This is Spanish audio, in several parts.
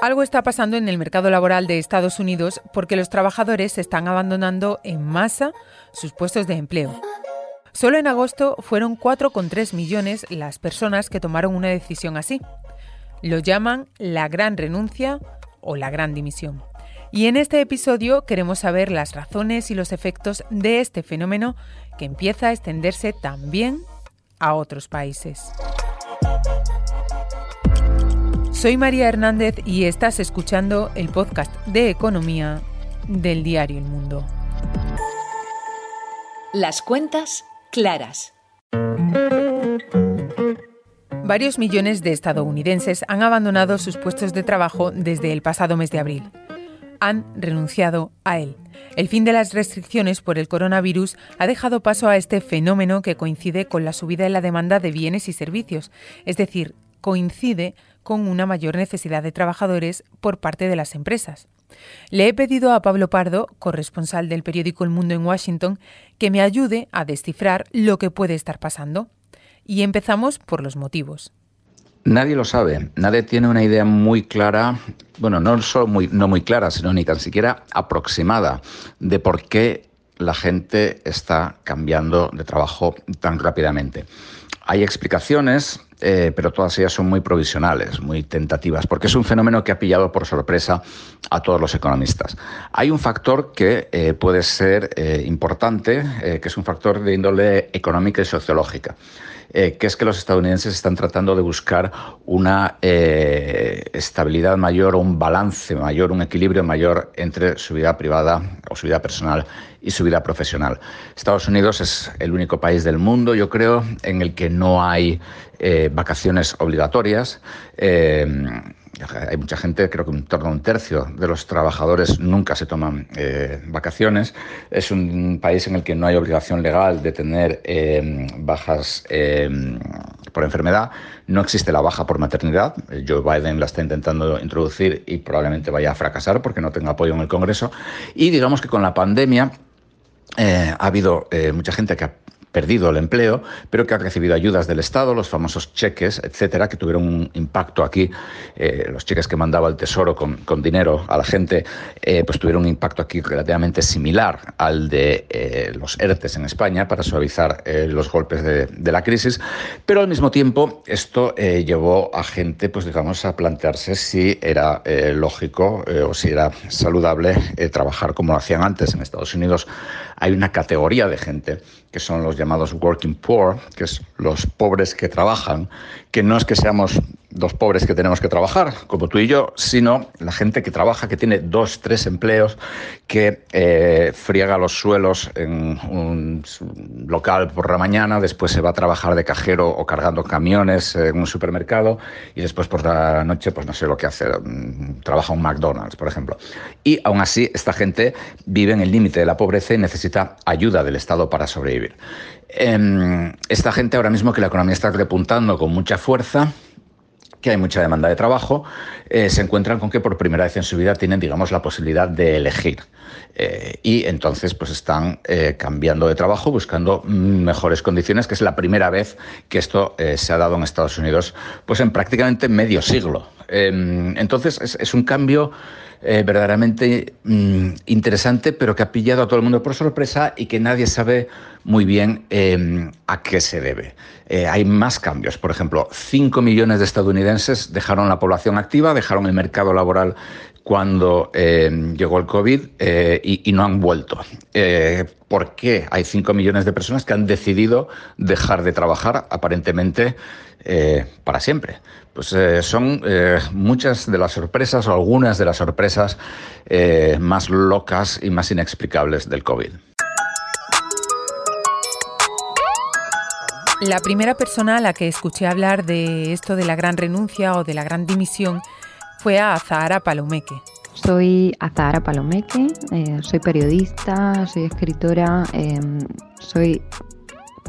Algo está pasando en el mercado laboral de Estados Unidos porque los trabajadores están abandonando en masa sus puestos de empleo. Solo en agosto fueron 4,3 millones las personas que tomaron una decisión así. Lo llaman la gran renuncia o la gran dimisión. Y en este episodio queremos saber las razones y los efectos de este fenómeno que empieza a extenderse también a otros países. Soy María Hernández y estás escuchando el podcast de economía del diario El Mundo. Las cuentas claras. Varios millones de estadounidenses han abandonado sus puestos de trabajo desde el pasado mes de abril. Han renunciado a él. El fin de las restricciones por el coronavirus ha dejado paso a este fenómeno que coincide con la subida en la demanda de bienes y servicios, es decir, coincide con una mayor necesidad de trabajadores por parte de las empresas. Le he pedido a Pablo Pardo, corresponsal del periódico El Mundo en Washington, que me ayude a descifrar lo que puede estar pasando. Y empezamos por los motivos. Nadie lo sabe, nadie tiene una idea muy clara, bueno, no solo muy, muy clara, sino ni tan siquiera aproximada de por qué la gente está cambiando de trabajo tan rápidamente. Hay explicaciones, eh, pero todas ellas son muy provisionales, muy tentativas, porque es un fenómeno que ha pillado por sorpresa a todos los economistas. Hay un factor que eh, puede ser eh, importante, que es un factor de índole económica y sociológica. que es que los estadounidenses están tratando de buscar una estabilidad mayor, un balance mayor, un equilibrio mayor entre su vida privada o su vida personal y su vida profesional. Estados Unidos es el único país del mundo, yo creo, en el que no hay eh, vacaciones obligatorias. Eh, hay mucha gente, creo que en torno a un tercio de los trabajadores nunca se toman eh, vacaciones. Es un país en el que no hay obligación legal de tener bajas por enfermedad. No existe la baja por maternidad. Joe Biden la está intentando introducir y probablemente vaya a fracasar porque no tenga apoyo en el Congreso. Y digamos que con la pandemia eh, ha habido eh, mucha gente que ha perdido el empleo, pero que ha recibido ayudas del Estado, los famosos cheques, etcétera, que tuvieron un impacto aquí. Eh, los cheques que mandaba el Tesoro con, dinero a la gente, pues tuvieron un impacto aquí relativamente similar al de los ERTES en España para suavizar los golpes de, de, la crisis. Pero al mismo tiempo, esto llevó a gente, pues digamos, a plantearse si era lógico o si era saludable trabajar como lo hacían antes en Estados Unidos hay una categoría de gente que son los llamados working poor, que es los pobres que trabajan, que no es que seamos dos pobres que tenemos que trabajar, como tú y yo, sino la gente que trabaja, que tiene dos, tres empleos, que eh, friega los suelos en un local por la mañana, después se va a trabajar de cajero o cargando camiones en un supermercado y después por la noche, pues no sé lo que hace, mm, trabaja un McDonald's, por ejemplo. Y aún así, esta gente vive en el límite de la pobreza y necesita ayuda del Estado para sobrevivir. Em, esta gente ahora mismo que la economía está repuntando con mucha fuerza, que hay mucha demanda de trabajo, eh, se encuentran con que por primera vez en su vida tienen, digamos, la posibilidad de elegir. Eh, y entonces, pues están eh, cambiando de trabajo, buscando mejores condiciones, que es la primera vez que esto se ha dado en Estados Unidos, pues en prácticamente medio siglo. Em, entonces, es un cambio verdaderamente mm, interesante, pero que ha pillado a todo el mundo por sorpresa y que nadie sabe muy bien em, a qué se debe. Eh, hay más cambios. Por ejemplo, 5 millones de estadounidenses dejaron la población activa, dejaron el mercado laboral cuando em, llegó el COVID eh, y, no han vuelto. ¿Por qué hay 5 millones de personas que han decidido dejar de trabajar aparentemente para siempre? Pues eh, son eh, muchas de las sorpresas o algunas de las sorpresas eh, más locas y más inexplicables del COVID. La primera persona a la que escuché hablar de esto de la gran renuncia o de la gran dimisión fue a Azahara Palomeque. Soy Azahara Palomeque, soy periodista, soy escritora, soy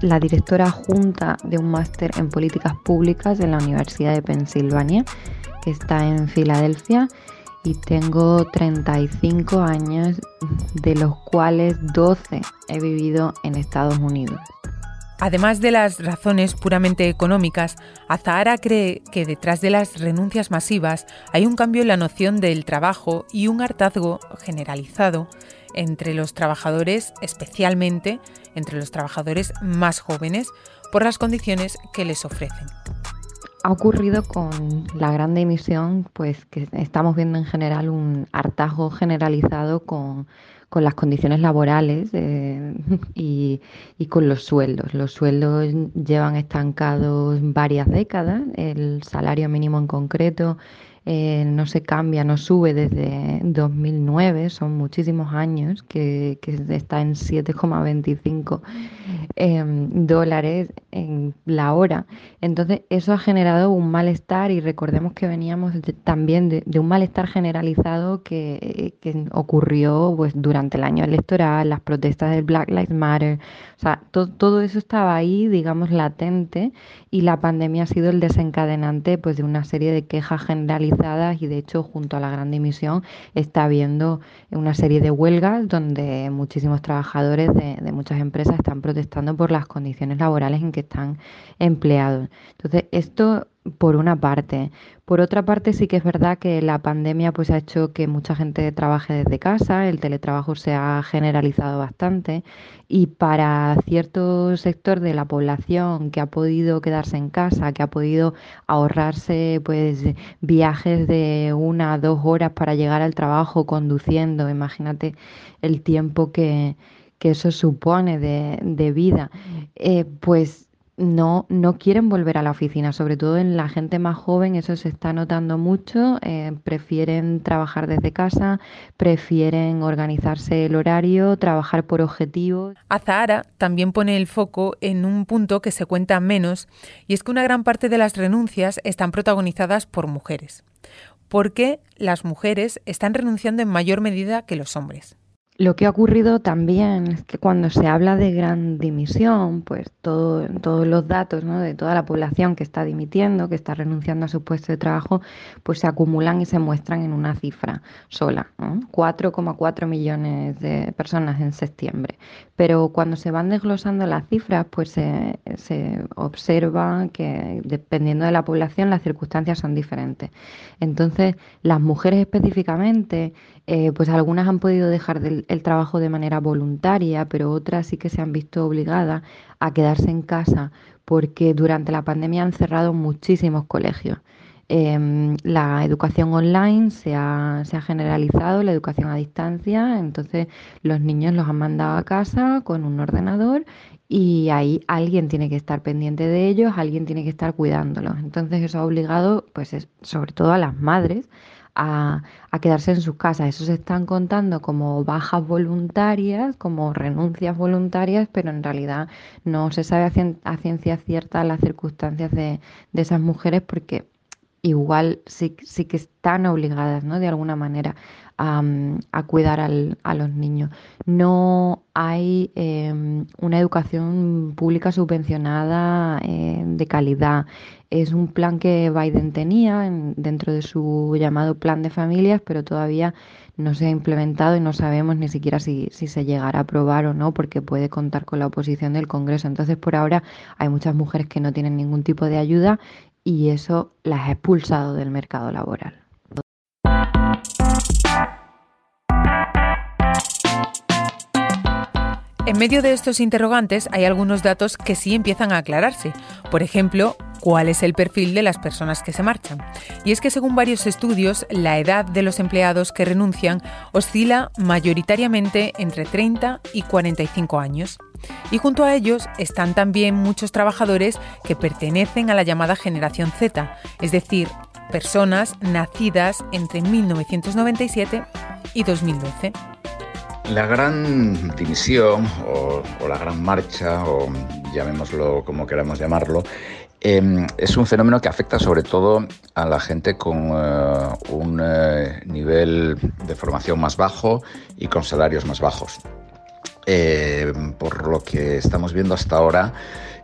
la directora junta de un máster en políticas públicas en la Universidad de Pensilvania, que está en Filadelfia, y tengo 35 años, de los cuales 12 he vivido en Estados Unidos. Además de las razones puramente económicas, Azahara cree que detrás de las renuncias masivas hay un cambio en la noción del trabajo y un hartazgo generalizado entre los trabajadores, especialmente entre los trabajadores más jóvenes, por las condiciones que les ofrecen. Ha ocurrido con la gran dimisión, pues que estamos viendo en general un hartazgo generalizado con con las condiciones laborales eh, y, y, con los sueldos. Los sueldos llevan estancados varias décadas, el salario mínimo en concreto eh, no se cambia, no sube desde 2009, son muchísimos años que, está en 7,25 em, dólares en la hora. Entonces eso ha generado un malestar y recordemos que veníamos también de, un malestar generalizado que, ocurrió pues, durante el año electoral, las protestas del Black Lives Matter, o sea, todo eso estaba ahí, digamos, latente y la pandemia ha sido el desencadenante pues, de una serie de quejas generalizadas y de hecho junto a la gran dimisión está habiendo una serie de huelgas donde muchísimos trabajadores de, de muchas empresas están protestando por las condiciones laborales en que están empleados. Entonces, esto por una parte. Por otra parte, sí que es verdad que la pandemia pues, ha hecho que mucha gente trabaje desde casa, el teletrabajo se ha generalizado bastante y para cierto sector de la población que ha podido quedarse en casa, que ha podido ahorrarse pues, viajes de una a dos horas para llegar al trabajo conduciendo, imagínate el tiempo que, eso supone de, vida, eh, pues no, no quieren volver a la oficina, sobre todo en la gente más joven, eso se está notando mucho, eh, prefieren trabajar desde casa, prefieren organizarse el horario, trabajar por objetivos. Azahara también pone el foco en un punto que se cuenta menos, y es que una gran parte de las renuncias están protagonizadas por mujeres, porque las mujeres están renunciando en mayor medida que los hombres. Lo que ha ocurrido también es que cuando se habla de gran dimisión, pues todo, todos los datos ¿no? de toda la población que está dimitiendo, que está renunciando a su puesto de trabajo, pues se acumulan y se muestran en una cifra sola, 4,4 millones de personas en septiembre. Pero cuando se van desglosando las cifras, pues se, se observa que dependiendo de la población las circunstancias son diferentes. Entonces, las mujeres específicamente eh, pues algunas han podido dejar el trabajo de manera voluntaria, pero otras sí que se han visto obligadas a quedarse en casa porque durante la pandemia han cerrado muchísimos colegios. Em, la educación online se ha, se ha, generalizado, la educación a distancia, entonces los niños los han mandado a casa con un ordenador y ahí alguien tiene que estar pendiente de ellos, alguien tiene que estar cuidándolos. Entonces eso ha obligado, pues sobre todo a las madres, a, quedarse en sus casas. Eso se están contando como bajas voluntarias, como renuncias voluntarias, pero en realidad no se sabe a, ciencia cierta las circunstancias de, de esas mujeres porque igual sí, sí que están obligadas, ¿no? De alguna manera a, cuidar a los niños. No hay em, una educación pública subvencionada eh, de calidad. Es un plan que Biden tenía dentro de su llamado plan de familias, pero todavía no se ha implementado y no sabemos ni siquiera si, si, se llegará a aprobar o no, porque puede contar con la oposición del Congreso. Entonces, por ahora hay muchas mujeres que no tienen ningún tipo de ayuda y eso las ha expulsado del mercado laboral. En medio de estos interrogantes hay algunos datos que sí empiezan a aclararse. Por ejemplo, cuál es el perfil de las personas que se marchan. Y es que según varios estudios, la edad de los empleados que renuncian oscila mayoritariamente entre 30 y 45 años. Y junto a ellos están también muchos trabajadores que pertenecen a la llamada generación Z, es decir, personas nacidas entre 1997 y 2012. La gran dimisión o, la gran marcha, o llamémoslo como queramos llamarlo, em, es un fenómeno que afecta sobre todo a la gente con eh, un eh, nivel de formación más bajo y con salarios más bajos. Em, por lo que estamos viendo hasta ahora,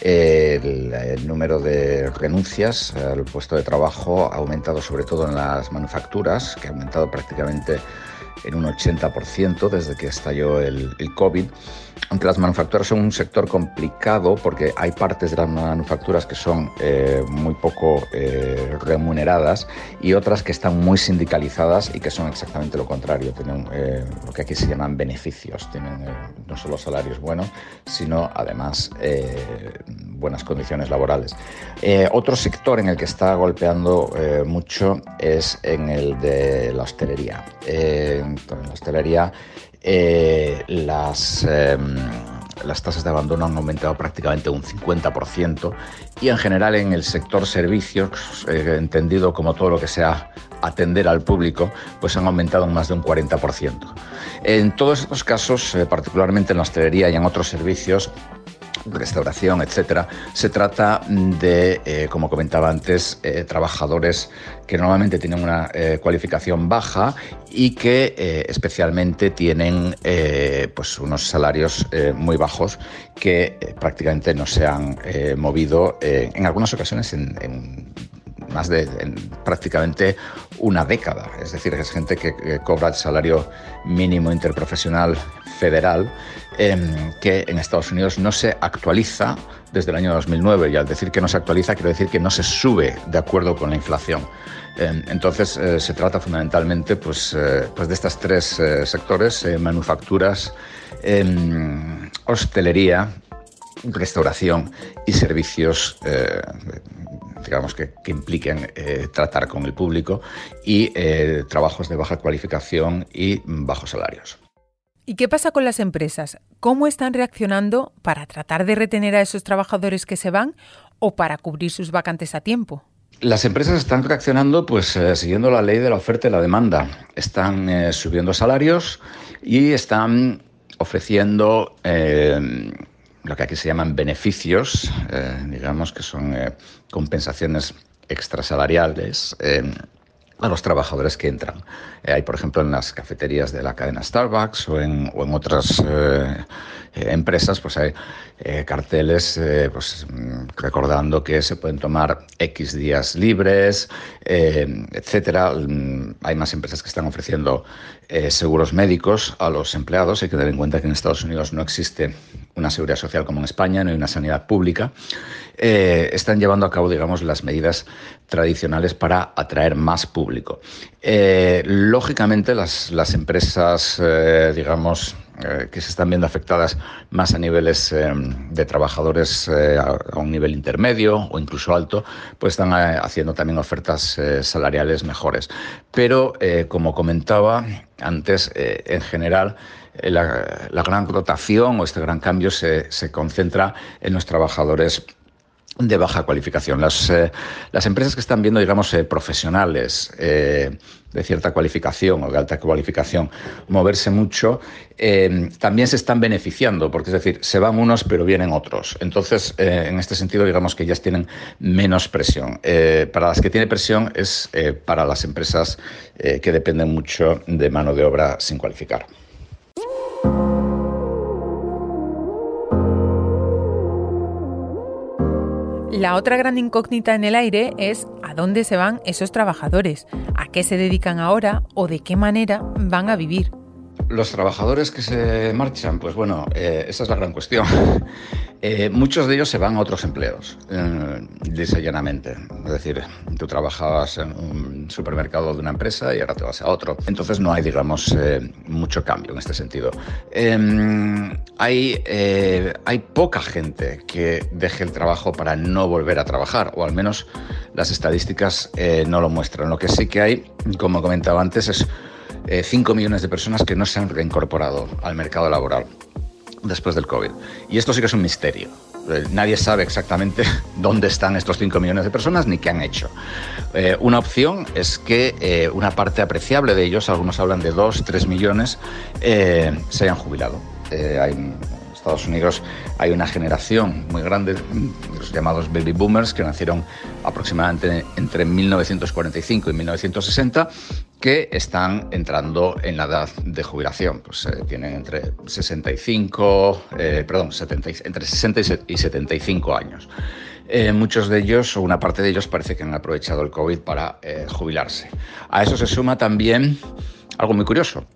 el, el, número de renuncias al puesto de trabajo ha aumentado sobre todo en las manufacturas, que ha aumentado prácticamente en un 80% desde que estalló el, el COVID aunque las manufacturas son un sector complicado porque hay partes de las manufacturas que son eh, muy poco eh, remuneradas y otras que están muy sindicalizadas y que son exactamente lo contrario, tienen eh, lo que aquí se llaman beneficios, tienen no solo salarios buenos, sino además buenas condiciones laborales. otro sector en el que está golpeando mucho es en el de la hostelería. en la hostelería eh, las, em, las tasas de abandono han aumentado prácticamente un 50% y en general en el sector servicios, eh, entendido como todo lo que sea atender al público, pues han aumentado en más de un 40%. En todos estos casos, eh, particularmente en la hostelería y en otros servicios, restauración, etcétera, se trata de, eh, como comentaba antes, eh, trabajadores que normalmente tienen una eh, cualificación baja y que especialmente tienen pues unos salarios muy bajos que prácticamente no se han movido en algunas ocasiones en, más de prácticamente una década. Es decir, es gente que cobra el salario mínimo interprofesional federal Em, que en Estados Unidos no se actualiza desde el año 2009 y al decir que no se actualiza quiero decir que no se sube de acuerdo con la inflación. Em, entonces eh, se trata fundamentalmente pues, eh, pues de estos tres eh, sectores, manufacturas, em, hostelería, restauración y servicios digamos que, que impliquen tratar con el público y trabajos de baja cualificación y bajos salarios. ¿Y qué pasa con las empresas? ¿Cómo están reaccionando para tratar de retener a esos trabajadores que se van o para cubrir sus vacantes a tiempo? Las empresas están reaccionando pues eh, siguiendo la ley de la oferta y la demanda. Están eh, subiendo salarios y están ofreciendo eh, lo que aquí se llaman beneficios, digamos que son compensaciones extrasalariales a los trabajadores que entran. Eh, hay, por ejemplo, en las cafeterías de la cadena Starbucks o en, otras eh, eh, empresas, pues hay carteles pues, mm, recordando que se pueden tomar X días libres, etcétera. Mm, hay más empresas que están ofreciendo seguros médicos a los empleados. Hay que tener en cuenta que en Estados Unidos no existe una seguridad social como en España, no hay una sanidad pública. están llevando a cabo, digamos, las medidas tradicionales para atraer más público. Eh, lógicamente, las, las empresas, eh, digamos, eh, que se están viendo afectadas más a niveles de trabajadores a, un nivel intermedio o incluso alto, pues están haciendo también ofertas salariales mejores. Pero, como comentaba antes, en general, la, la, gran rotación o este gran cambio se, se concentra en los trabajadores de baja cualificación. Las, eh, las empresas que están viendo, digamos, eh, profesionales eh, de cierta cualificación o de alta cualificación moverse mucho, también se están beneficiando, porque es decir, se van unos pero vienen otros. Entonces, en este sentido, digamos que ellas tienen menos presión. para las que tiene presión es para las empresas que dependen mucho de mano de obra sin cualificar. La otra gran incógnita en el aire es a dónde se van esos trabajadores, a qué se dedican ahora o de qué manera van a vivir. Los trabajadores que se marchan, pues bueno, eh, esa es la gran cuestión. Eh, muchos de ellos se van a otros empleos, eh, llanamente. Es decir, tú trabajabas en un supermercado de una empresa y ahora te vas a otro. Entonces no hay, digamos, eh, mucho cambio en este sentido. Em, hay, hay poca gente que deje el trabajo para no volver a trabajar, o al menos las estadísticas no lo muestran. Lo que sí que hay, como comentaba antes, es 5 millones de personas que no se han reincorporado al mercado laboral después del COVID. Y esto sí que es un misterio. Eh, nadie sabe exactamente dónde están estos 5 millones de personas ni qué han hecho. Eh, una opción es que eh, una parte apreciable de ellos, algunos hablan de 2, 3 millones, se hayan jubilado. hay, en Estados Unidos hay una generación muy grande, los llamados baby boomers, que nacieron aproximadamente entre 1945 y 1960 que están entrando en la edad de jubilación. Pues eh, tienen entre 65, eh, perdón, 70, entre 60 y 75 años. Eh, muchos de ellos, o una parte de ellos, parece que han aprovechado el COVID para jubilarse. A eso se suma también algo muy curioso.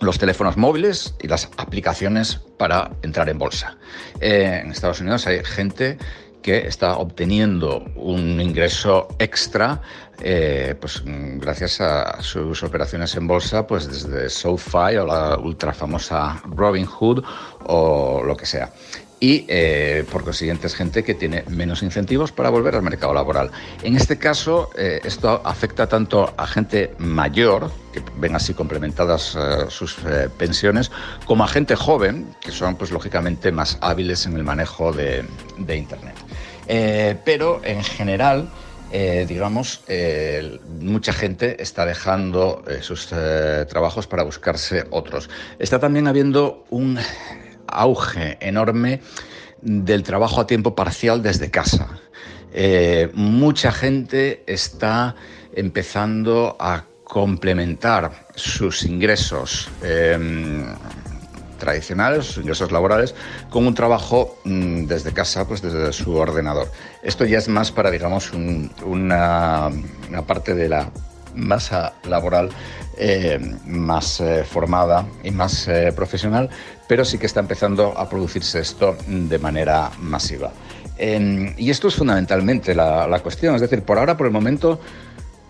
Los teléfonos móviles y las aplicaciones para entrar en bolsa. Eh, en Estados Unidos hay gente que está obteniendo un ingreso extra eh, pues gracias a sus operaciones en bolsa, pues desde SoFi o la ultra famosa Robinhood o lo que sea y eh, por consiguiente es gente que tiene menos incentivos para volver al mercado laboral. En este caso, eh, esto afecta tanto a gente mayor, que ven así complementadas eh, sus pensiones, como a gente joven, que son pues lógicamente más hábiles en el manejo de, de Internet. pero en general, digamos, mucha gente está dejando sus trabajos para buscarse otros. Está también habiendo un auge enorme del trabajo a tiempo parcial desde casa. Eh, mucha gente está empezando a complementar sus ingresos em, tradicionales, sus ingresos laborales, con un trabajo mm, desde casa, pues desde su ordenador. Esto ya es más para, digamos, una, parte de la masa laboral eh, más eh, formada y más profesional, pero sí que está empezando a producirse esto de manera masiva. Em, y esto es fundamentalmente la, cuestión, es decir, por ahora, por el momento,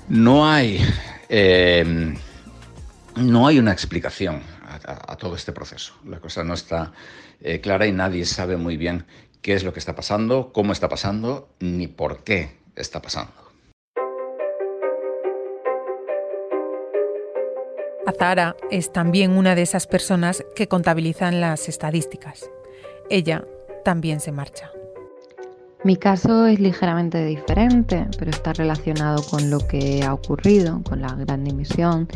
no hay, em, no hay una explicación a, todo este proceso. La cosa no está eh, clara y nadie sabe muy bien qué es lo que está pasando, cómo está pasando, ni por qué está pasando. Azara es también una de esas personas que contabilizan las estadísticas. Ella también se marcha. Mi caso es ligeramente diferente, pero está relacionado con lo que ha ocurrido, con la gran dimisión,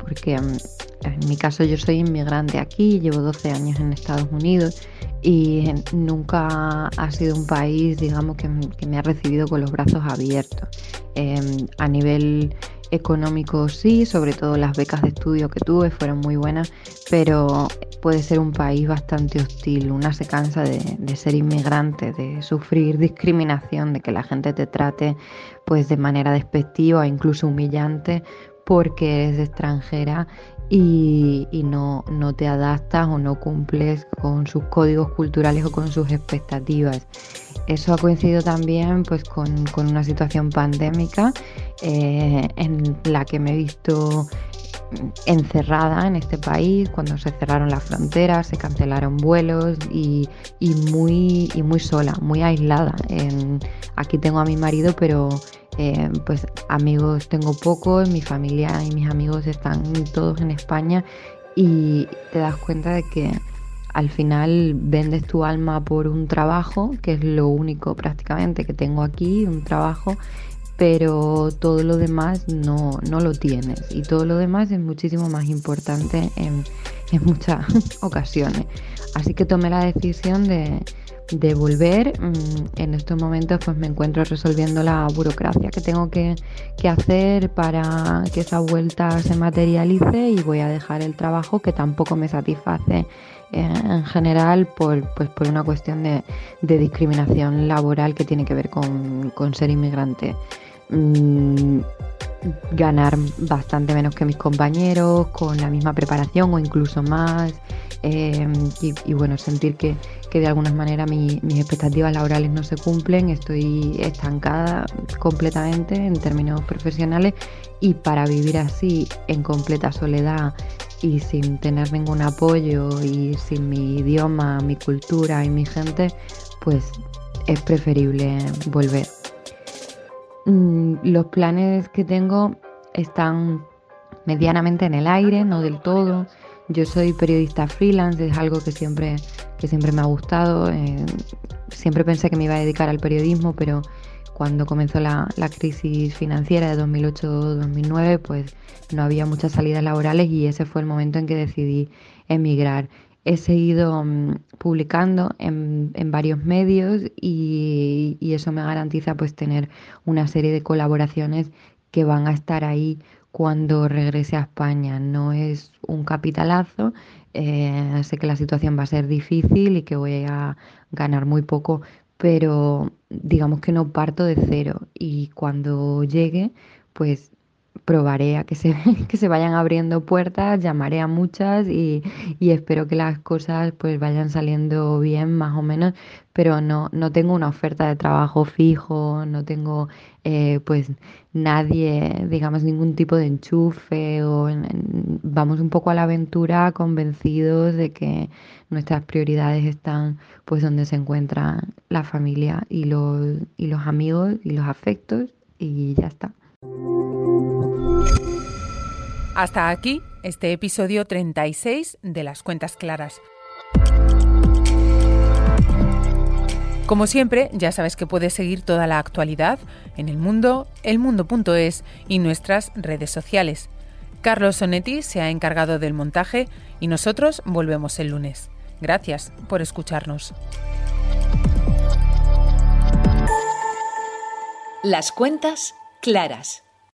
porque mm, en mi caso yo soy inmigrante aquí, llevo 12 años en Estados Unidos y nunca ha sido un país, digamos, que, me ha recibido con los brazos abiertos. Em, a nivel económico sí, sobre todo las becas de estudio que tuve fueron muy buenas, pero puede ser un país bastante hostil. Una se cansa de, ser inmigrante, de sufrir discriminación, de que la gente te trate pues de manera despectiva incluso humillante porque eres extranjera y, no, te adaptas o no cumples con sus códigos culturales o con sus expectativas. Eso ha coincidido también pues, con, una situación pandémica eh, en la que me he visto encerrada en este país cuando se cerraron las fronteras, se cancelaron vuelos y, muy, y muy sola, muy aislada. aquí tengo a mi marido, pero eh, pues amigos tengo pocos, mi familia y mis amigos están todos en España y te das cuenta de que al final vendes tu alma por un trabajo, que es lo único prácticamente que tengo aquí, un trabajo, pero todo lo demás no, no lo tienes y todo lo demás es muchísimo más importante en, en muchas ocasiones. Así que tomé la decisión de, de volver. Mm, en estos momentos pues me encuentro resolviendo la burocracia que tengo que, hacer para que esa vuelta se materialice y voy a dejar el trabajo que tampoco me satisface eh, en general por, pues, por una cuestión de, discriminación laboral que tiene que ver con, ser inmigrante. Mm, ganar bastante menos que mis compañeros, con la misma preparación o incluso más. Eh, y, bueno, sentir que, de alguna manera mis expectativas laborales no se cumplen, estoy estancada completamente en términos profesionales y para vivir así en completa soledad y sin tener ningún apoyo y sin mi idioma, mi cultura y mi gente, pues es preferible volver. Mm, los planes que tengo están medianamente en el aire, no del todo. Yo soy periodista freelance, es algo que siempre, que siempre me ha gustado. Eh, siempre pensé que me iba a dedicar al periodismo, pero cuando comenzó la, crisis financiera de 2008-2009, pues no había muchas salidas laborales y ese fue el momento en que decidí emigrar. He seguido mm, publicando en, varios medios y, y, eso me garantiza pues tener una serie de colaboraciones que van a estar ahí cuando regrese a España. No es un capitalazo, eh, sé que la situación va a ser difícil y que voy a ganar muy poco, pero digamos que no parto de cero y cuando llegue, pues probaré a que se, que se vayan abriendo puertas, llamaré a muchas y, y, espero que las cosas pues vayan saliendo bien más o menos, pero no, no tengo una oferta de trabajo fijo, no tengo eh, pues nadie, digamos, ningún tipo de enchufe o vamos un poco a la aventura convencidos de que nuestras prioridades están pues donde se encuentra la familia y los, y los amigos y los afectos y ya está. Hasta aquí este episodio 36 de Las Cuentas Claras. Como siempre, ya sabes que puedes seguir toda la actualidad en el mundo, elmundo.es y nuestras redes sociales. Carlos Sonetti se ha encargado del montaje y nosotros volvemos el lunes. Gracias por escucharnos. Las cuentas claras